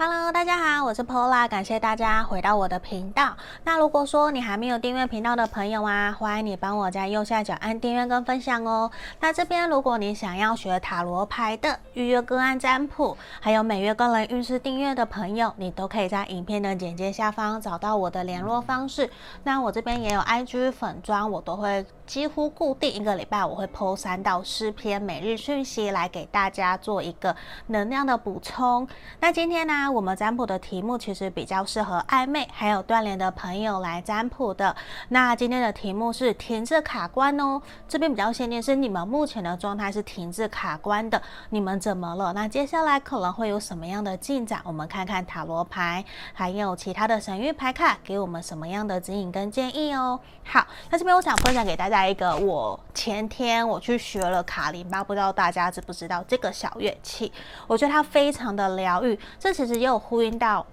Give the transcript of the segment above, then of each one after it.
Hello，大家好，我是 Pola，感谢大家回到我的频道。那如果说你还没有订阅频道的朋友啊，欢迎你帮我在右下角按订阅跟分享哦。那这边如果你想要学塔罗牌的预约个案占卜，还有每月个人运势订阅的朋友，你都可以在影片的简介下方找到我的联络方式。那我这边也有 IG 粉专，我都会几乎固定一个礼拜我会 po 三到四篇每日讯息来给大家做一个能量的补充。那今天呢，我们占卜的题目其实比较适合暧昧还有断联的朋友来占卜的。那今天的题目是停滞卡关哦，这边比较限定是你们目前的状态是停滞卡关的，你们怎么了？那接下来可能会有什么样的进展？我们看看塔罗牌，还有其他的神諭牌卡给我们什么样的指引跟建议哦。好，那这边我想分享给大家一个，我前天我去学了卡林巴，不知道大家知不知道这个小乐器？我觉得它非常的疗愈，这其实。也有呼应到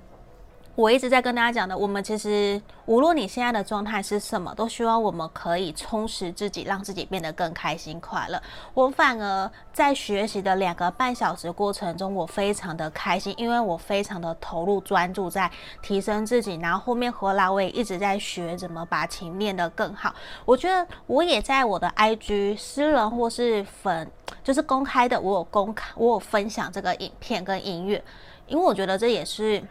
我一直在跟大家讲的，我们其实无论你现在的状态是什么，都希望我们可以充实自己，让自己变得更开心快乐。我反而在学习的两个半小时过程中，我非常的开心，因为我非常的投入专注在提升自己。然后后面回来我也一直在学怎么把琴练得更好。我觉得我也在我的 IG 私人或是粉，就是公开的，我有公开，我有分享这个影片跟音乐。因为我觉得这也是。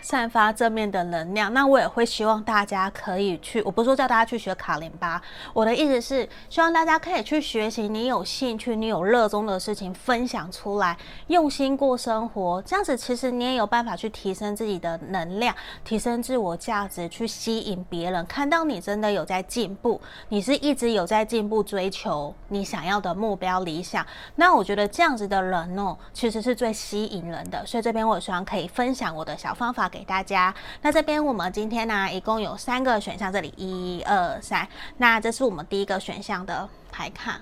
散发正面的能量，那我也会希望大家可以去，我不是说叫大家去学卡林巴，我的意思是希望大家可以去学习你有兴趣、你有热衷的事情，分享出来，用心过生活，这样子其实你也有办法去提升自己的能量，提升自我价值，去吸引别人看到你真的有在进步，你是一直有在进步，追求你想要的目标理想，那我觉得这样子的人哦，其实是最吸引人的，所以这边我希望可以分享我的小方法。给大家，那这边我们今天呢，一共有三个选项，这里一二三，那这是我们第一个选项的牌卡，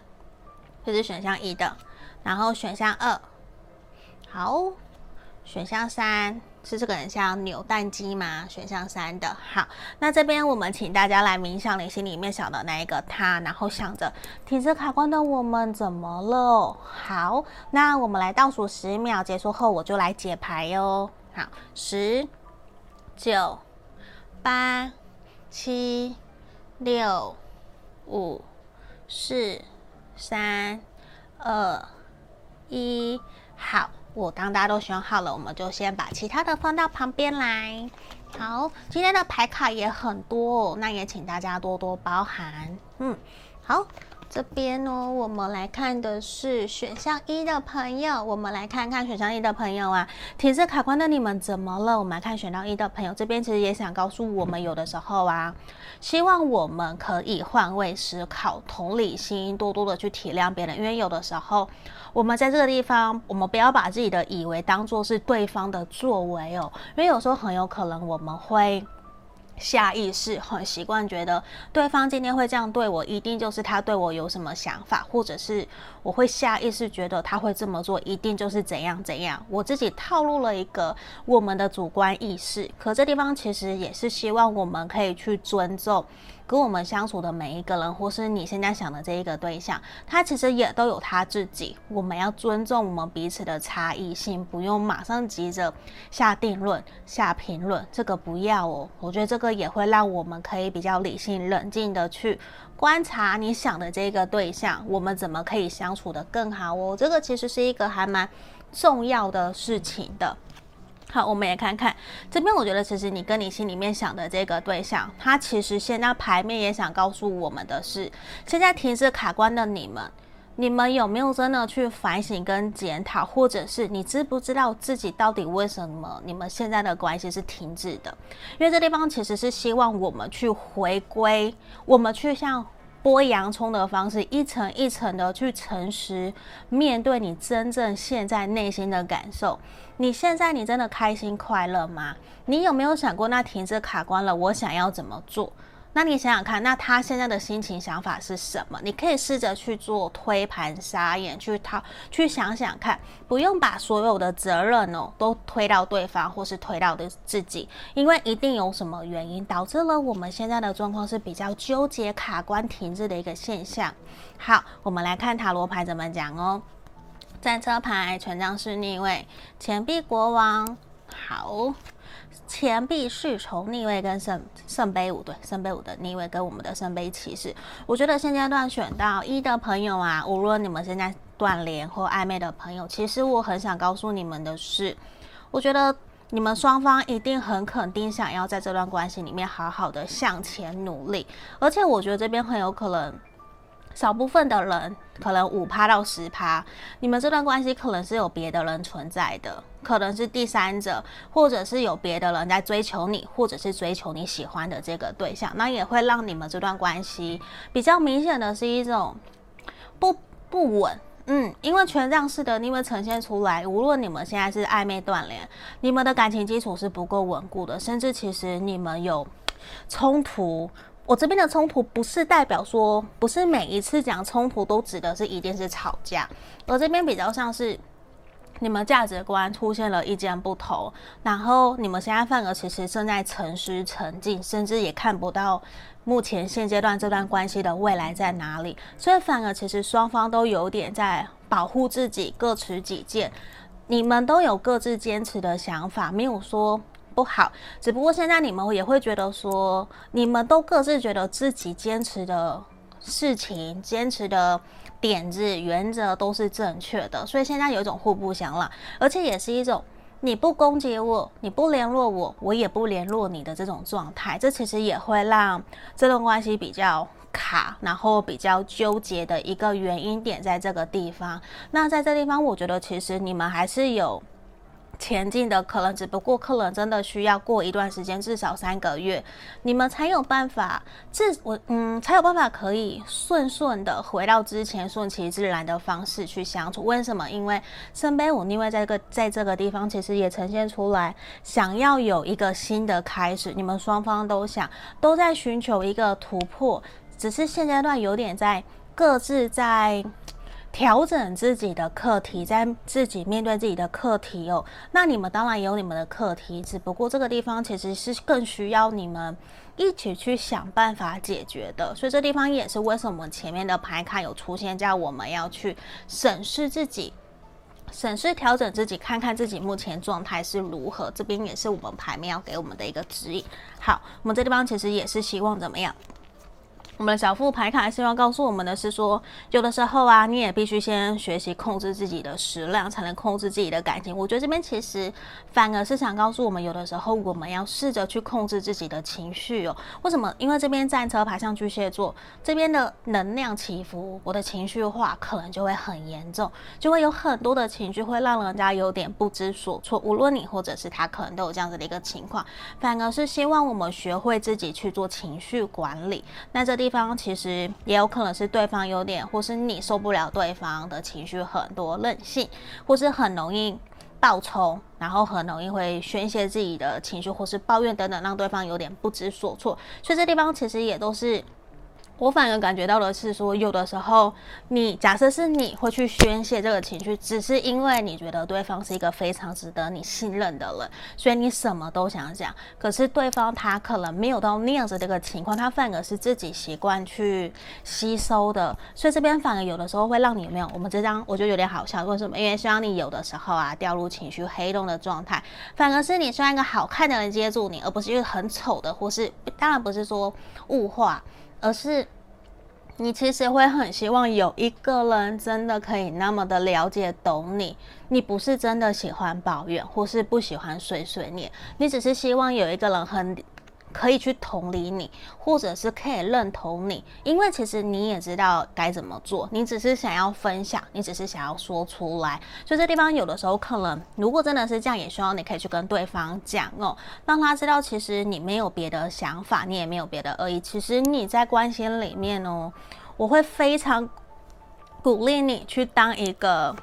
这是选项一的，然后选项二，好，选项三是这个人像扭蛋机吗？选项三的，好，那这边我们请大家来冥想你心里面想的那一个他，然后想着体质卡关的我们怎么了？好，那我们来倒数十秒，结束后我就来解牌哟。好，十。九、八、七、六、五、四、三、二、一，好，我当大家都选好了，我们就先把其他的放到旁边来。好，今天的牌卡也很多哦，那也请大家多多包涵。嗯，好。这边呢、我们来看的是选项一的朋友，我们来看看选项一的朋友啊，停滞卡关的你们怎么了？我们来看选到一的朋友，这边其实也想告诉我们，有的时候啊，希望我们可以换位思考，同理心，多多的去体谅别人，因为有的时候我们在这个地方，我们不要把自己的以为当做是对方的作为哦，因为有时候很有可能我们会。下意识很习惯觉得对方今天会这样对我，一定就是他对我有什么想法，或者是我会下意识觉得他会这么做，一定就是怎样怎样。我自己套路了一个我们的主观意识，可这地方其实也是希望我们可以去尊重。跟我们相处的每一个人，或是你现在想的这一个对象，他其实也都有他自己。我们要尊重我们彼此的差异性，不用马上急着下定论、下评论，这个不要哦。我觉得这个也会让我们可以比较理性、冷静的去观察你想的这个对象，我们怎么可以相处得更好哦。这个其实是一个还蛮重要的事情的。好，我们也看看这边。我觉得其实你跟你心里面想的这个对象，他其实现在牌面也想告诉我们的是，现在停止卡关的你们，你们有没有真的去反省跟检讨，或者是你知不知道自己到底为什么你们现在的关系是停止的？因为这地方其实是希望我们去回归，我们去向。剥洋葱的方式，一层一层的去诚实面对你真正现在内心的感受。你现在你真的开心快乐吗？你有没有想过，那停止卡关了，我想要怎么做？那你想想看，那他现在的心情想法是什么？你可以试着去做推盘撒眼，去讨，去想想看，不用把所有的责任哦都推到对方，或是推到的自己，因为一定有什么原因导致了我们现在的状况是比较纠结、卡关、停滞的一个现象。好，我们来看塔罗牌怎么讲哦。战车牌、权杖是逆位、钱币国王。好。钱币侍从逆位跟圣圣杯五，对，圣杯五的逆位跟我们的圣杯骑士，我觉得现阶段选到一的朋友啊，无论你们现在断联或暧昧的朋友，其实我很想告诉你们的是，我觉得你们双方一定很肯定想要在这段关系里面好好的向前努力，而且我觉得这边很有可能。少部分的人，可能五趴到十趴，你们这段关系可能是有别的人存在的，可能是第三者，或者是有别的人在追求你，或者是追求你喜欢的这个对象，那也会让你们这段关系比较明显的是一种不不稳，嗯，因为权杖式的你们呈现出来，无论你们现在是暧昧断联，你们的感情基础是不够稳固的，甚至其实你们有冲突。我这边的冲突不是代表说，不是每一次讲冲突都指的是一定是吵架，而这边比较像是你们价值观出现了意见不同，然后你们现在反而其实正在沉思沉静，甚至也看不到目前现阶段这段关系的未来在哪里，所以反而其实双方都有点在保护自己，各持己见，你们都有各自坚持的想法，没有说。不好，只不过现在你们也会觉得说，你们都各自觉得自己坚持的事情、坚持的点子、原则都是正确的，所以现在有一种互不相让，而且也是一种你不攻击我，你不联络我，我也不联络你的这种状态。这其实也会让这段关系比较卡，然后比较纠结的一个原因点在这个地方。那在这地方，我觉得其实你们还是有。前进的可能，只不过可能真的需要过一段时间，至少三个月，你们才有办法，自我嗯才有办法可以顺顺的回到之前顺其自然的方式去相处。为什么？因为圣杯五逆位在这个在这个地方，其实也呈现出来，想要有一个新的开始，你们双方都想都在寻求一个突破，只是现阶段有点在各自在。调整自己的课题，在自己面对自己的课题哦。那你们当然也有你们的课题，只不过这个地方其实是更需要你们一起去想办法解决的。所以这地方也是为什么前面的牌卡有出现，叫我们要去审视自己、审视调整自己，看看自己目前状态是如何。这边也是我们牌面要给我们的一个指引。好，我们这地方其实也是希望怎么样？我们的小副牌卡希望告诉我们的是说，有的时候啊，你也必须先学习控制自己的食量，才能控制自己的感情。我觉得这边其实反而是想告诉我们，有的时候我们要试着去控制自己的情绪哦。为什么？因为这边战车牌像巨蟹座这边的能量起伏，我的情绪化可能就会很严重，就会有很多的情绪会让人家有点不知所措。无论你或者是他，可能都有这样子的一个情况。反而是希望我们学会自己去做情绪管理。那这里。地方其实也有可能是对方有点，或是你受不了对方的情绪很多任性，或是很容易暴冲，然后很容易会宣泄自己的情绪，或是抱怨等等，让对方有点不知所措。所以这地方其实也都是。我反而感觉到的是说，有的时候你假设是你会去宣泄这个情绪，只是因为你觉得对方是一个非常值得你信任的人，所以你什么都想讲。可是对方他可能没有到那样子的一个情况，他反而是自己习惯去吸收的，所以这边反而有的时候会让你有没有？我们这张我觉得有点好笑，为什么？因为希望你有的时候啊掉入情绪黑洞的状态，反而是你需要一个好看的人接住你，而不是一个很丑的，或是当然不是说物化。而是你其实会很希望有一个人真的可以那么的了解懂你，你不是真的喜欢抱怨，或是不喜欢碎碎念，你只是希望有一个人很。可以去同理你，或者是可以认同你，因为其实你也知道该怎么做，你只是想要分享，你只是想要说出来。所以这地方有的时候可能，如果真的是这样，也希望你可以去跟对方讲哦，让他知道其实你没有别的想法，你也没有别的恶意。其实你在关系里面哦，我会非常鼓励你去当一个。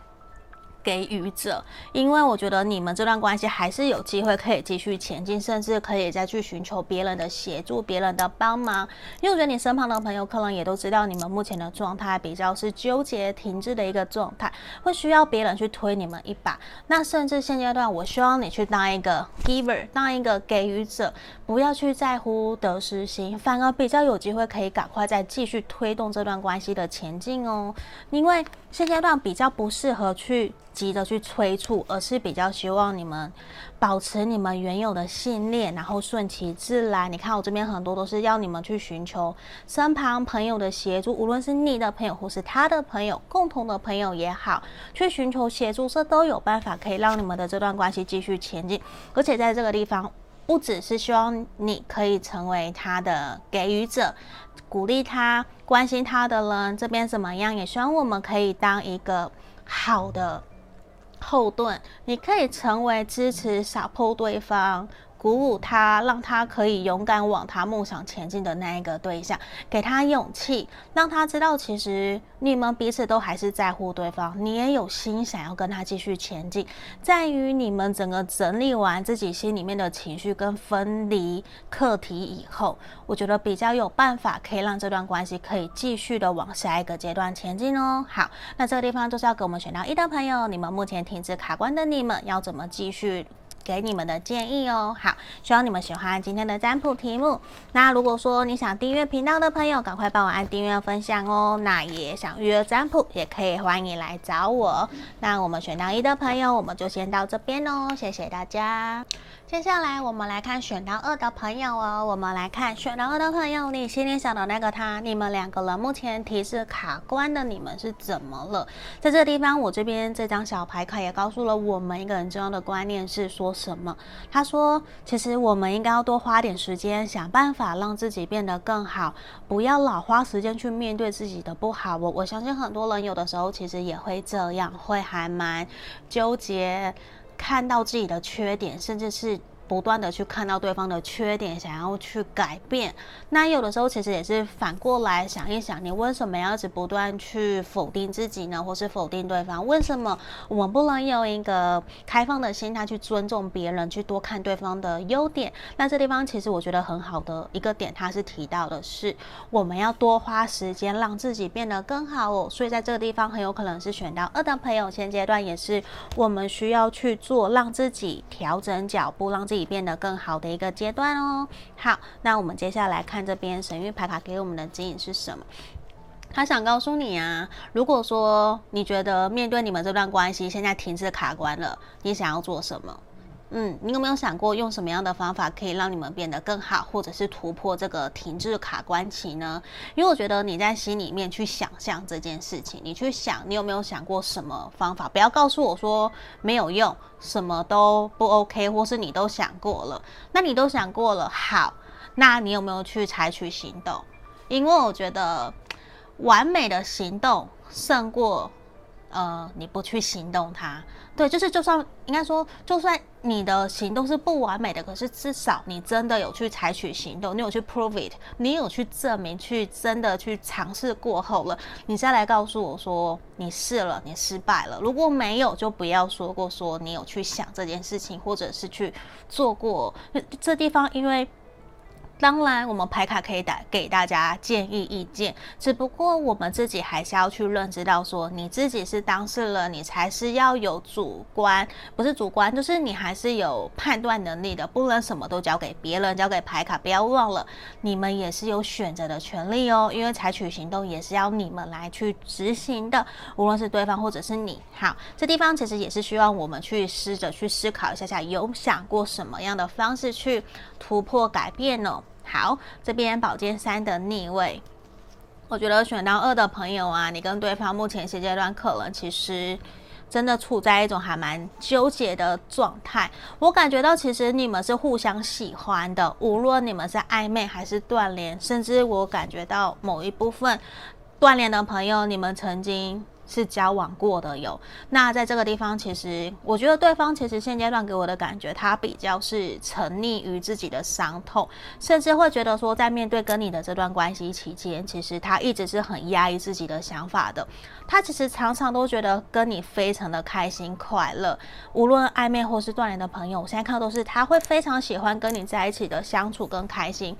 给予者，因为我觉得你们这段关系还是有机会可以继续前进，甚至可以再去寻求别人的协助、别人的帮忙。因为我觉得你身旁的朋友可能也都知道，你们目前的状态比较是纠结、停滞的一个状态，会需要别人去推你们一把。那甚至现阶段，我希望你去当一个 giver，当一个给予者，不要去在乎得失心，反而比较有机会可以赶快再继续推动这段关系的前进哦。因为现阶段比较不适合去。急着去催促，而是比较希望你们保持你们原有的信念，然后顺其自然。你看我这边很多都是要你们去寻求身旁朋友的协助，无论是你的朋友或是他的朋友，共同的朋友也好，去寻求协助，这都有办法可以让你们的这段关系继续前进。而且在这个地方，不只是希望你可以成为他的给予者，鼓励他、关心他的人，这边怎么样？也希望我们可以当一个好的。后盾，你可以成为支持、撒破对方。鼓舞他，让他可以勇敢往他梦想前进的那一个对象，给他勇气，让他知道其实你们彼此都还是在乎对方，你也有心想要跟他继续前进。在于你们整个整理完自己心里面的情绪跟分离课题以后，我觉得比较有办法可以让这段关系可以继续的往下一个阶段前进哦。好，那这个地方就是要给我们选到一的朋友，你们目前停止卡关的你们要怎么继续？给你们的建议哦，好，希望你们喜欢今天的占卜题目。那如果说你想订阅频道的朋友，赶快帮我按订阅分享哦。那也想预约占卜，也可以欢迎来找我。那我们选到一的朋友，我们就先到这边哦，谢谢大家。接下来我们来看选到二的朋友哦，我们来看选到二的朋友，你心里想的那个他，你们两个人目前提示卡关的你们是怎么了？在这个地方，我这边这张小牌卡也告诉了我们一个很重要的观念是说什么？他说，其实我们应该要多花点时间，想办法让自己变得更好，不要老花时间去面对自己的不好。我我相信很多人有的时候其实也会这样，会还蛮纠结。看到自己的缺点，甚至是。不断的去看到对方的缺点，想要去改变。那有的时候其实也是反过来想一想，你为什么要一直不断去否定自己呢？或是否定对方？为什么我们不能用一个开放的心态去尊重别人，去多看对方的优点？那这地方其实我觉得很好的一个点，他是提到的是我们要多花时间让自己变得更好哦。所以在这个地方很有可能是选到二的朋友，现阶段也是我们需要去做，让自己调整脚步，让自。自己变得更好的一个阶段哦。好，那我们接下来看这边神域牌卡给我们的指引是什么？他想告诉你啊，如果说你觉得面对你们这段关系现在停滞卡关了，你想要做什么？嗯，你有没有想过用什么样的方法可以让你们变得更好，或者是突破这个停滞卡关期呢？因为我觉得你在心里面去想象这件事情，你去想，你有没有想过什么方法？不要告诉我说没有用，什么都不 OK，或是你都想过了。那你都想过了，好，那你有没有去采取行动？因为我觉得完美的行动胜过。呃，你不去行动它，对，就是就算应该说，就算你的行动是不完美的，可是至少你真的有去采取行动，你有去 prove it，你有去证明，去真的去尝试过后了，你再来告诉我说你试了，你失败了。如果没有，就不要说过说你有去想这件事情，或者是去做过。这地方因为。当然，我们牌卡可以打给大家建议意见，只不过我们自己还是要去认知到说，你自己是当事人，你才是要有主观，不是主观，就是你还是有判断能力的，不能什么都交给别人，交给牌卡。不要忘了，你们也是有选择的权利哦，因为采取行动也是要你们来去执行的，无论是对方或者是你。好，这地方其实也是需要我们去试着去思考一下下，有想过什么样的方式去突破改变呢？好，这边宝剑三的逆位，我觉得选到二的朋友啊，你跟对方目前现阶段可能其实真的处在一种还蛮纠结的状态。我感觉到其实你们是互相喜欢的，无论你们是暧昧还是断联，甚至我感觉到某一部分断联的朋友，你们曾经。是交往过的有，那在这个地方，其实我觉得对方其实现阶段给我的感觉，他比较是沉溺于自己的伤痛，甚至会觉得说，在面对跟你的这段关系期间，其实他一直是很压抑自己的想法的。他其实常常都觉得跟你非常的开心快乐，无论暧昧或是断联的朋友，我现在看到都是他会非常喜欢跟你在一起的相处跟开心，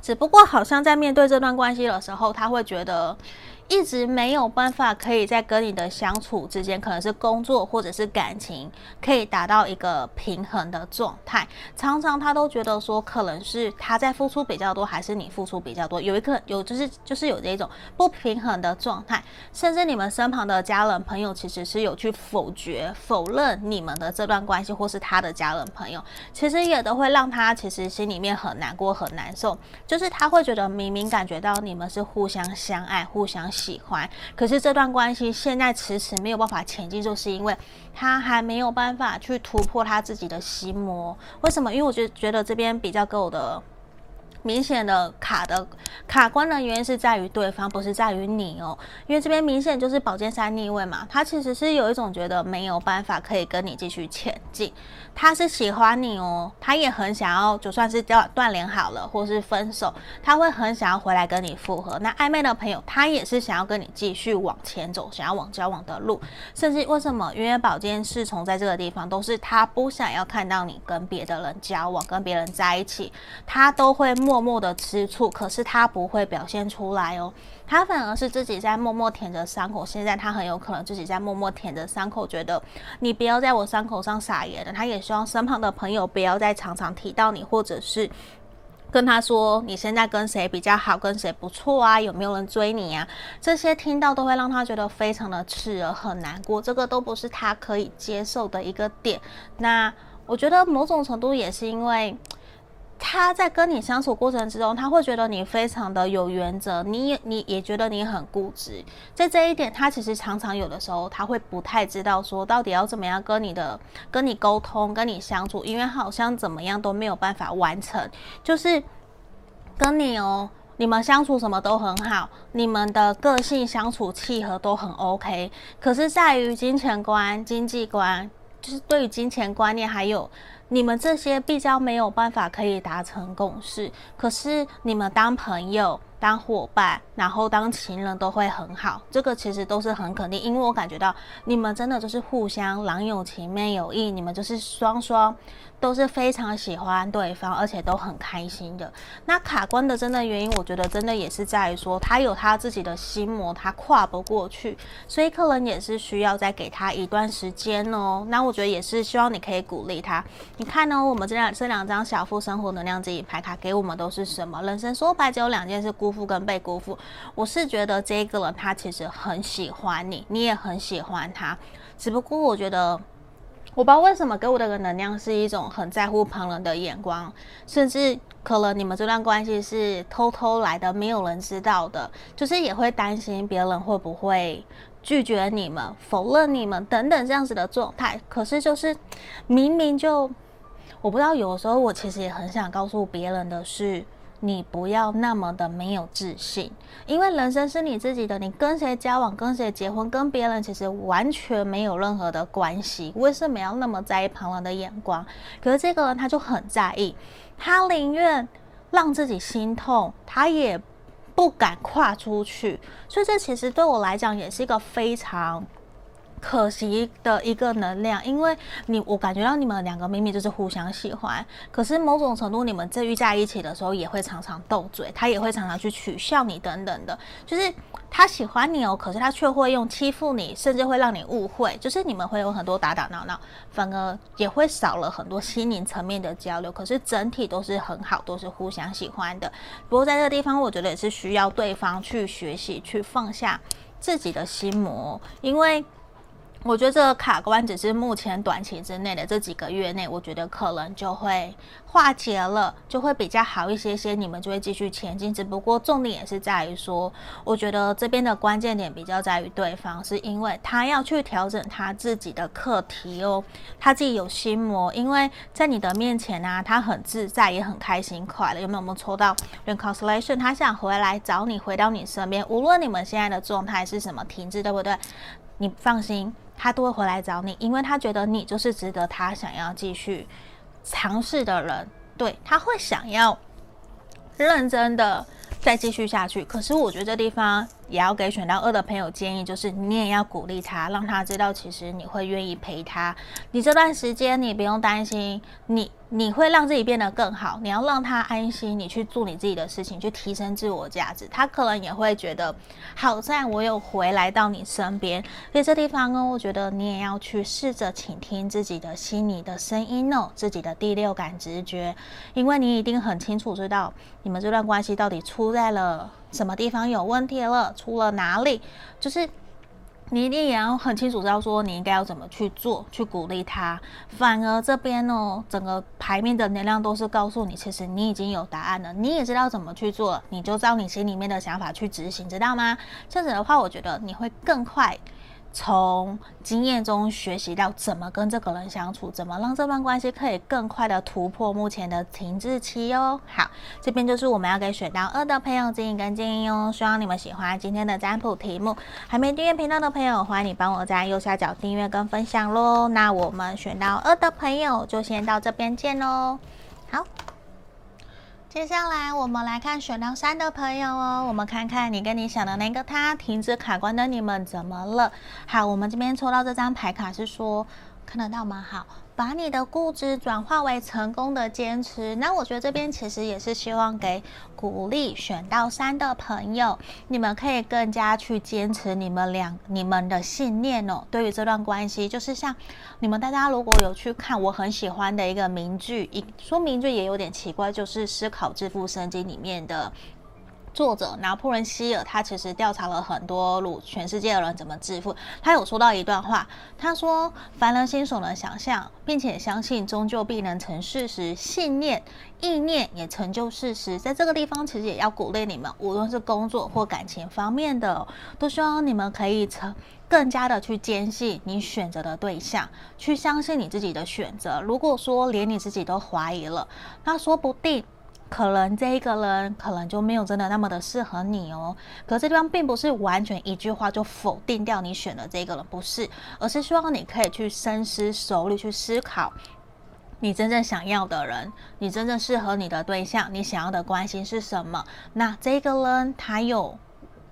只不过好像在面对这段关系的时候，他会觉得。一直没有办法可以在跟你的相处之间，可能是工作或者是感情，可以达到一个平衡的状态。常常他都觉得说，可能是他在付出比较多，还是你付出比较多，有一个有就是 就是有这种不平衡的状态。甚至你们身旁的家人朋友，其实是有去否决、否认你们的这段关系，或是他的家人朋友，其实也都会让他其实心里面很难过、很难受。就是他会觉得明明感觉到你们是互相相爱、互相喜欢，可是这段关系现在迟迟没有办法前进，就是因为他还没有办法去突破他自己的心魔。为什么？因为我觉觉得这边比较够的。明显的卡的卡关的原因是在于对方，不是在于你哦。因为这边明显就是宝剑三逆位嘛，他其实是有一种觉得没有办法可以跟你继续前进。他是喜欢你哦，他也很想要，就算是断断联好了，或是分手，他会很想要回来跟你复合。那暧昧的朋友，他也是想要跟你继续往前走，想要往交往的路。甚至为什么？因为宝剑侍从在这个地方，都是他不想要看到你跟别的人交往，跟别人在一起，他都会默默默的吃醋，可是他不会表现出来哦。他反而是自己在默默舔着伤口，现在他很有可能自己在默默舔着伤口，觉得你不要在我伤口上撒盐了。他也希望身旁的朋友不要再常常提到你，或者是跟他说你现在跟谁比较好，跟谁不错啊，有没有人追你啊？这些听到都会让他觉得非常的刺耳，很难过。这个都不是他可以接受的一个点。那我觉得某种程度也是因为。他在跟你相处过程之中，他会觉得你非常的有原则，你也你也觉得你很固执。在这一点，他其实常常有的时候他会不太知道说到底要怎么样跟你的跟你沟通，跟你相处，因为好像怎么样都没有办法完成。就是跟你哦，你们相处什么都很好，你们的个性相处契合都很 OK，可是在于金钱观、经济观，就是对于金钱观念还有。你们这些比较没有办法可以达成共识，可是你们当朋友、当伙伴，然后当情人都会很好，这个其实都是很肯定，因为我感觉到你们真的就是互相郎有情妹有意，你们就是双双。都是非常喜欢对方，而且都很开心的。那卡关的真的原因，我觉得真的也是在于说，他有他自己的心魔，他跨不过去，所以可能也是需要再给他一段时间哦。那我觉得也是希望你可以鼓励他。你看呢？我们这两这两张小富生活能量指引牌卡给我们都是什么？人生说白只有两件事：辜负跟被辜负。我是觉得这个人他其实很喜欢你，你也很喜欢他，只不过我觉得。我不知道为什么给我的个能量是一种很在乎旁人的眼光，甚至可能你们这段关系是偷偷来的，没有人知道的，就是也会担心别人会不会拒绝你们、否认你们等等这样子的状态。可是就是明明就，我不知道，有的时候我其实也很想告诉别人的是。你不要那么的没有自信，因为人生是你自己的，你跟谁交往、跟谁结婚、跟别人其实完全没有任何的关系。为什么要那么在意旁人的眼光？可是这个人他就很在意，他宁愿让自己心痛，他也不敢跨出去。所以这其实对我来讲也是一个非常。可惜的一个能量，因为你我感觉到你们两个明明就是互相喜欢，可是某种程度你们在遇在一起的时候也会常常斗嘴，他也会常常去取笑你等等的，就是他喜欢你哦，可是他却会用欺负你，甚至会让你误会，就是你们会有很多打打闹闹，反而也会少了很多心灵层面的交流。可是整体都是很好，都是互相喜欢的。不过在这个地方，我觉得也是需要对方去学习，去放下自己的心魔，因为。我觉得这个卡关只是目前短期之内的这几个月内，我觉得可能就会化解了，就会比较好一些些，你们就会继续前进。只不过重点也是在于说，我觉得这边的关键点比较在于对方，是因为他要去调整他自己的课题哦，他自己有心魔，因为在你的面前啊，他很自在，也很开心快乐。有没有？我们抽到 Reconciliation，他想回来找你，回到你身边，无论你们现在的状态是什么停滞，对不对？你放心。他都会回来找你，因为他觉得你就是值得他想要继续尝试的人。对，他会想要认真的再继续下去。可是我觉得这地方也要给选到二的朋友建议，就是你也要鼓励他，让他知道其实你会愿意陪他。你这段时间你不用担心，你你会让自己变得更好。你要让他安心，你去做你自己的事情，去提升自我价值。他可能也会觉得，好在我有回来到你身边。所以这地方呢，我觉得你也要去试着倾听自己的心里的声音哦，自己的第六感直觉，因为你一定很清楚知道你们这段关系到底出在了。什么地方有问题了？出了哪里？就是你一定也要很清楚知道说你应该要怎么去做，去鼓励他。反而这边呢，整个牌面的能量都是告诉你，其实你已经有答案了，你也知道怎么去做，你就照你心里面的想法去执行，知道吗？这样子的话，我觉得你会更快。从经验中学习到怎么跟这个人相处，怎么让这段关系可以更快的突破目前的停滞期哦。好，这边就是我们要给选到二的朋友指引跟建议哦。希望你们喜欢今天的占卜题目。还没订阅频道的朋友，欢迎你帮我在右下角订阅跟分享喽。那我们选到二的朋友就先到这边见喽。好。接下来我们来看选到三的朋友哦，我们看看你跟你想的那个他停止卡关的你们怎么了？好，我们这边抽到这张牌卡是说，看得到吗？好。把你的固执转化为成功的坚持，那我觉得这边其实也是希望给鼓励选到三的朋友，你们可以更加去坚持你们俩你们的信念哦。对于这段关系，就是像你们大家如果有去看我很喜欢的一个名句，一说名句也有点奇怪，就是《思考致富圣经》里面的。作者拿破仑希尔，他其实调查了很多鲁全世界的人怎么致富。他有说到一段话，他说：“凡人心所能想象，并且相信，终究必能成事实。信念、意念也成就事实。”在这个地方，其实也要鼓励你们，无论是工作或感情方面的，都希望你们可以成更加的去坚信你选择的对象，去相信你自己的选择。如果说连你自己都怀疑了，那说不定。可能这一个人可能就没有真的那么的适合你哦。可这地方并不是完全一句话就否定掉你选的这个人，不是，而是希望你可以去深思熟虑，去思考你真正想要的人，你真正适合你的对象，你想要的关心是什么？那这个人他有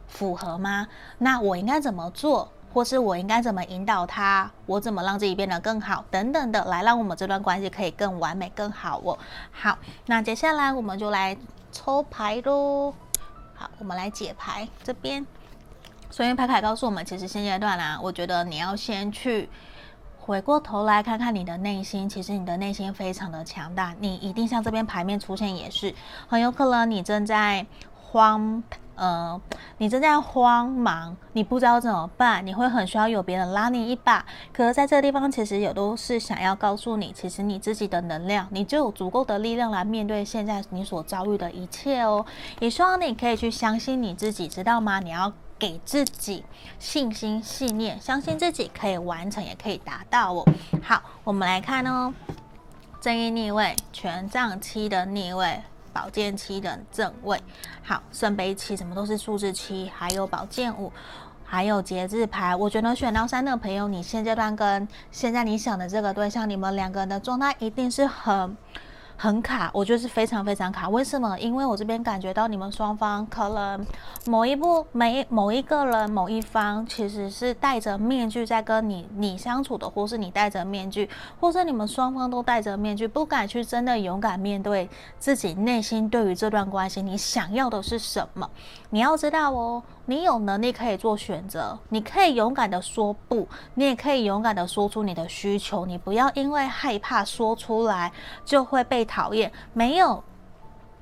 符合吗？那我应该怎么做？或是我应该怎么引导他？我怎么让自己变得更好？等等的，来让我们这段关系可以更完美、更好哦。好，那接下来我们就来抽牌喽。好，我们来解牌这边。所以牌卡告诉我们，其实现阶段啊，我觉得你要先去回过头来看看你的内心。其实你的内心非常的强大，你一定像这边牌面出现，也是很有可能你正在慌。呃，你正在慌忙，你不知道怎么办，你会很需要有别人拉你一把。可是在这个地方，其实也都是想要告诉你，其实你自己的能量，你就有足够的力量来面对现在你所遭遇的一切哦。也希望你可以去相信你自己，知道吗？你要给自己信心、信念，相信自己可以完成，也可以达到哦。好，我们来看哦，正义逆位，权杖七的逆位。宝剑七的正位，好，圣杯七，什么都是数字七，还有宝剑五，还有节制牌。我觉得选到三的朋友，你现阶段跟现在你想的这个对象，你们两个人的状态一定是很。很卡，我觉得是非常非常卡。为什么？因为我这边感觉到你们双方可能某一部、每某一个人、某一方，其实是戴着面具在跟你你相处的，或是你戴着面具，或是你们双方都戴着面具，不敢去真的勇敢面对自己内心对于这段关系，你想要的是什么？你要知道哦。你有能力可以做选择，你可以勇敢的说不，你也可以勇敢的说出你的需求。你不要因为害怕说出来就会被讨厌。没有，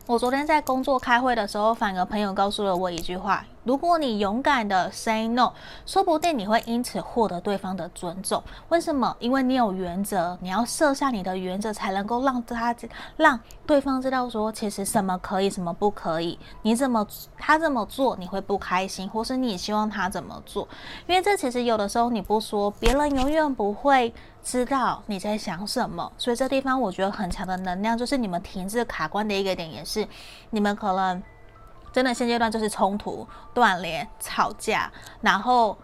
我昨天在工作开会的时候，反而朋友告诉了我一句话。如果你勇敢的 say no，说不定你会因此获得对方的尊重。为什么？因为你有原则，你要设下你的原则，才能够让他让对方知道说，其实什么可以，什么不可以。你怎么他这么做，你会不开心，或是你希望他怎么做？因为这其实有的时候你不说，别人永远不会知道你在想什么。所以这地方我觉得很强的能量，就是你们停滞卡关的一个点，也是你们可能。真的现阶段就是冲突、断联、吵架，然后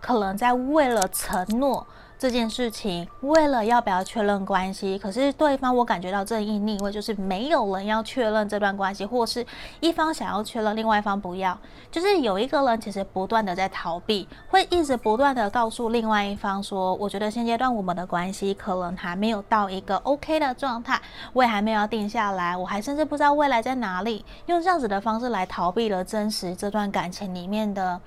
可能在为了承诺这件事情，为了要不要确认关系，可是对方我感觉到正义逆位，就是没有人要确认这段关系，或是一方想要确认，另外一方不要，就是有一个人其实不断的在逃避，会一直不断的告诉另外一方说，我觉得现阶段我们的关系可能还没有到一个 OK 的状态，我也还没有要定下来，我还甚至不知道未来在哪里，用这样子的方式来逃避了真实这段感情里面的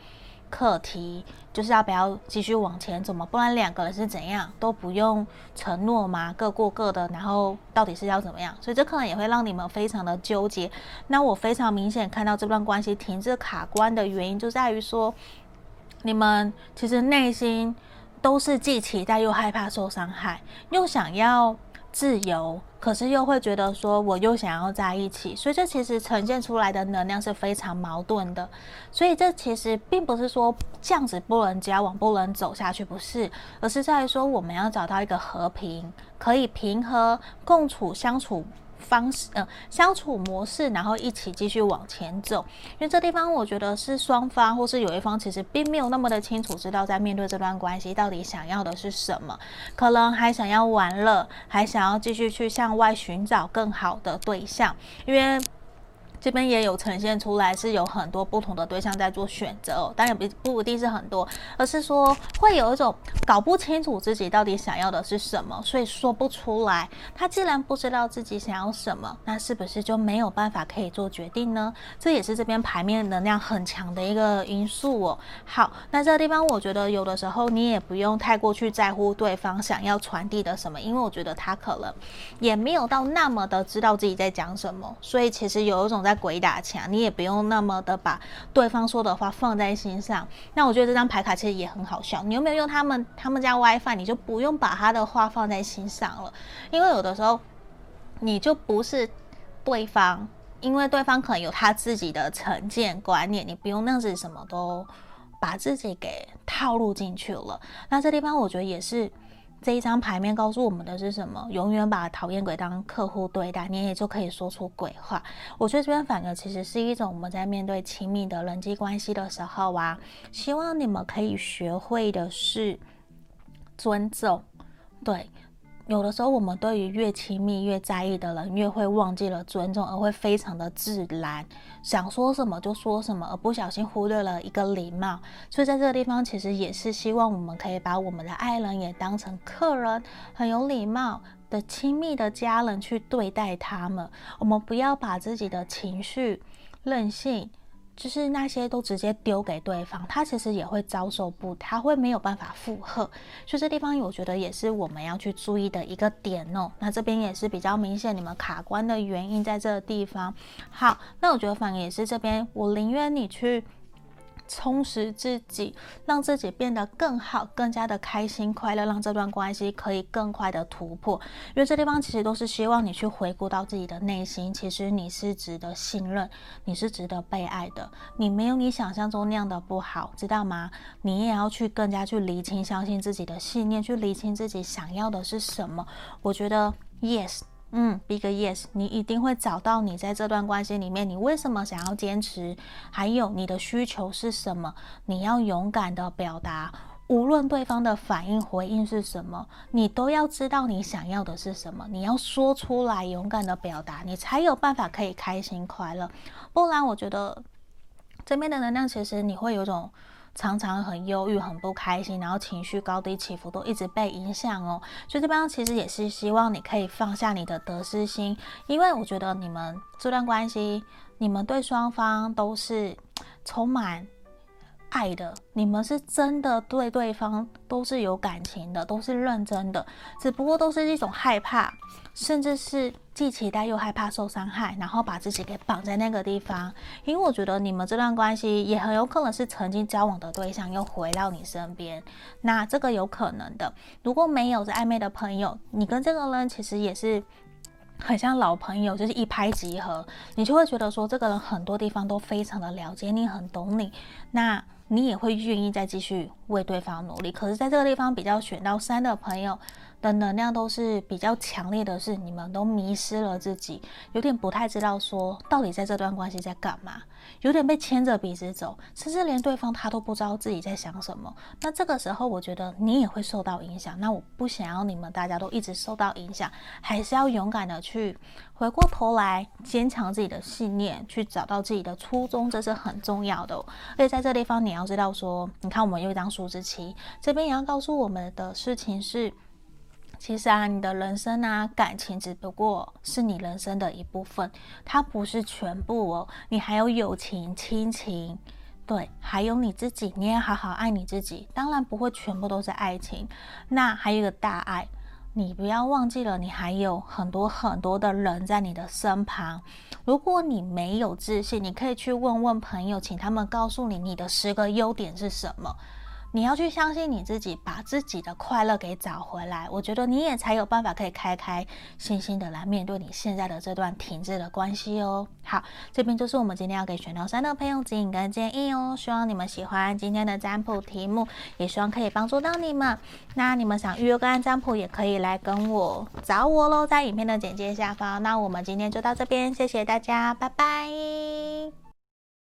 课题。就是要不要继续往前走嘛？不然两个人是怎样都不用承诺嘛，各过各的，然后到底是要怎么样？所以这可能也会让你们非常的纠结。那我非常明显看到这段关系停滞卡关的原因，就在于说，你们其实内心都是既期待又害怕受伤害，又想要自由。可是又会觉得说，我又想要在一起，所以这其实呈现出来的能量是非常矛盾的。所以这其实并不是说这样子不能交往、不能走下去，不是，而是在于说我们要找到一个和平、可以平和共处、相处。方式，呃，相处模式，然后一起继续往前走。因为这地方，我觉得是双方，或是有一方，其实并没有那么的清楚，知道在面对这段关系到底想要的是什么，可能还想要玩乐，还想要继续去向外寻找更好的对象，因为。这边也有呈现出来，是有很多不同的对象在做选择哦，当然不不一定是很多，而是说会有一种搞不清楚自己到底想要的是什么，所以说不出来。他既然不知道自己想要什么，那是不是就没有办法可以做决定呢？这也是这边牌面能量很强的一个因素哦。好，那这个地方我觉得有的时候你也不用太过去在乎对方想要传递的什么，因为我觉得他可能也没有到那么的知道自己在讲什么，所以其实有一种在。鬼打墙，你也不用那么的把对方说的话放在心上。那我觉得这张牌卡其实也很好笑。你有没有用他们他们家 WiFi？你就不用把他的话放在心上了，因为有的时候你就不是对方，因为对方可能有他自己的成见观念，你不用那样子什么都把自己给套路进去了。那这地方我觉得也是。这一张牌面告诉我们的是什么？永远把讨厌鬼当客户对待，你也就可以说出鬼话。我觉得这边反而其实是一种我们在面对亲密的人际关系的时候啊，希望你们可以学会的是尊重，对。有的时候，我们对于越亲密、越在意的人，越会忘记了尊重，而会非常的自然，想说什么就说什么，而不小心忽略了一个礼貌。所以，在这个地方，其实也是希望我们可以把我们的爱人也当成客人，很有礼貌的亲密的家人去对待他们。我们不要把自己的情绪、任性。就是那些都直接丢给对方，他其实也会遭受不，他会没有办法负荷，所以这地方我觉得也是我们要去注意的一个点哦。那这边也是比较明显你们卡关的原因在这个地方。好，那我觉得反而也是这边，我宁愿你去。充实自己，让自己变得更好，更加的开心快乐，让这段关系可以更快的突破。因为这地方其实都是希望你去回顾到自己的内心，其实你是值得信任，你是值得被爱的，你没有你想象中那样的不好，知道吗？你也要去更加去厘清，相信自己的信念，去厘清自己想要的是什么。我觉得，yes。嗯，Big Yes，你一定会找到你在这段关系里面，你为什么想要坚持？还有你的需求是什么？你要勇敢的表达，无论对方的反应回应是什么，你都要知道你想要的是什么。你要说出来，勇敢的表达，你才有办法可以开心快乐。不然，我觉得这边的能量其实你会有种。常常很忧郁、很不开心，然后情绪高低起伏都一直被影响哦。所以这边其实也是希望你可以放下你的得失心，因为我觉得你们这段关系，你们对双方都是充满爱的，你们是真的对对方都是有感情的，都是认真的，只不过都是一种害怕，甚至是。既期待又害怕受伤害，然后把自己给绑在那个地方。因为我觉得你们这段关系也很有可能是曾经交往的对象又回到你身边，那这个有可能的。如果没有在暧昧的朋友，你跟这个人其实也是很像老朋友，就是一拍即合，你就会觉得说这个人很多地方都非常的了解你，很懂你，那你也会愿意再继续为对方努力。可是，在这个地方比较选到三的朋友的能量都是比较强烈的是，你们都迷失了自己，有点不太知道说到底在这段关系在干嘛，有点被牵着鼻子走，甚至连对方他都不知道自己在想什么。那这个时候，我觉得你也会受到影响。那我不想要你们大家都一直受到影响，还是要勇敢的去回过头来，坚强自己的信念，去找到自己的初衷，这是很重要的。所以在这地方，你要知道说，你看我们有一张数字七，这边也要告诉我们的事情是。其实啊，你的人生啊，感情只不过是你人生的一部分，它不是全部哦。你还有友情、亲情，对，还有你自己，你也好好爱你自己。当然不会全部都是爱情，那还有一个大爱，你不要忘记了，你还有很多很多的人在你的身旁。如果你没有自信，你可以去问问朋友，请他们告诉你你的十个优点是什么。你要去相信你自己，把自己的快乐给找回来。我觉得你也才有办法可以开开心心的来面对你现在的这段停滞的关系哦。好，这边就是我们今天要给选到三的朋友指引跟建议哦。希望你们喜欢今天的占卜题目，也希望可以帮助到你们。那你们想预约个案占卜，也可以来跟我找我喽，在影片的简介下方。那我们今天就到这边，谢谢大家，拜拜。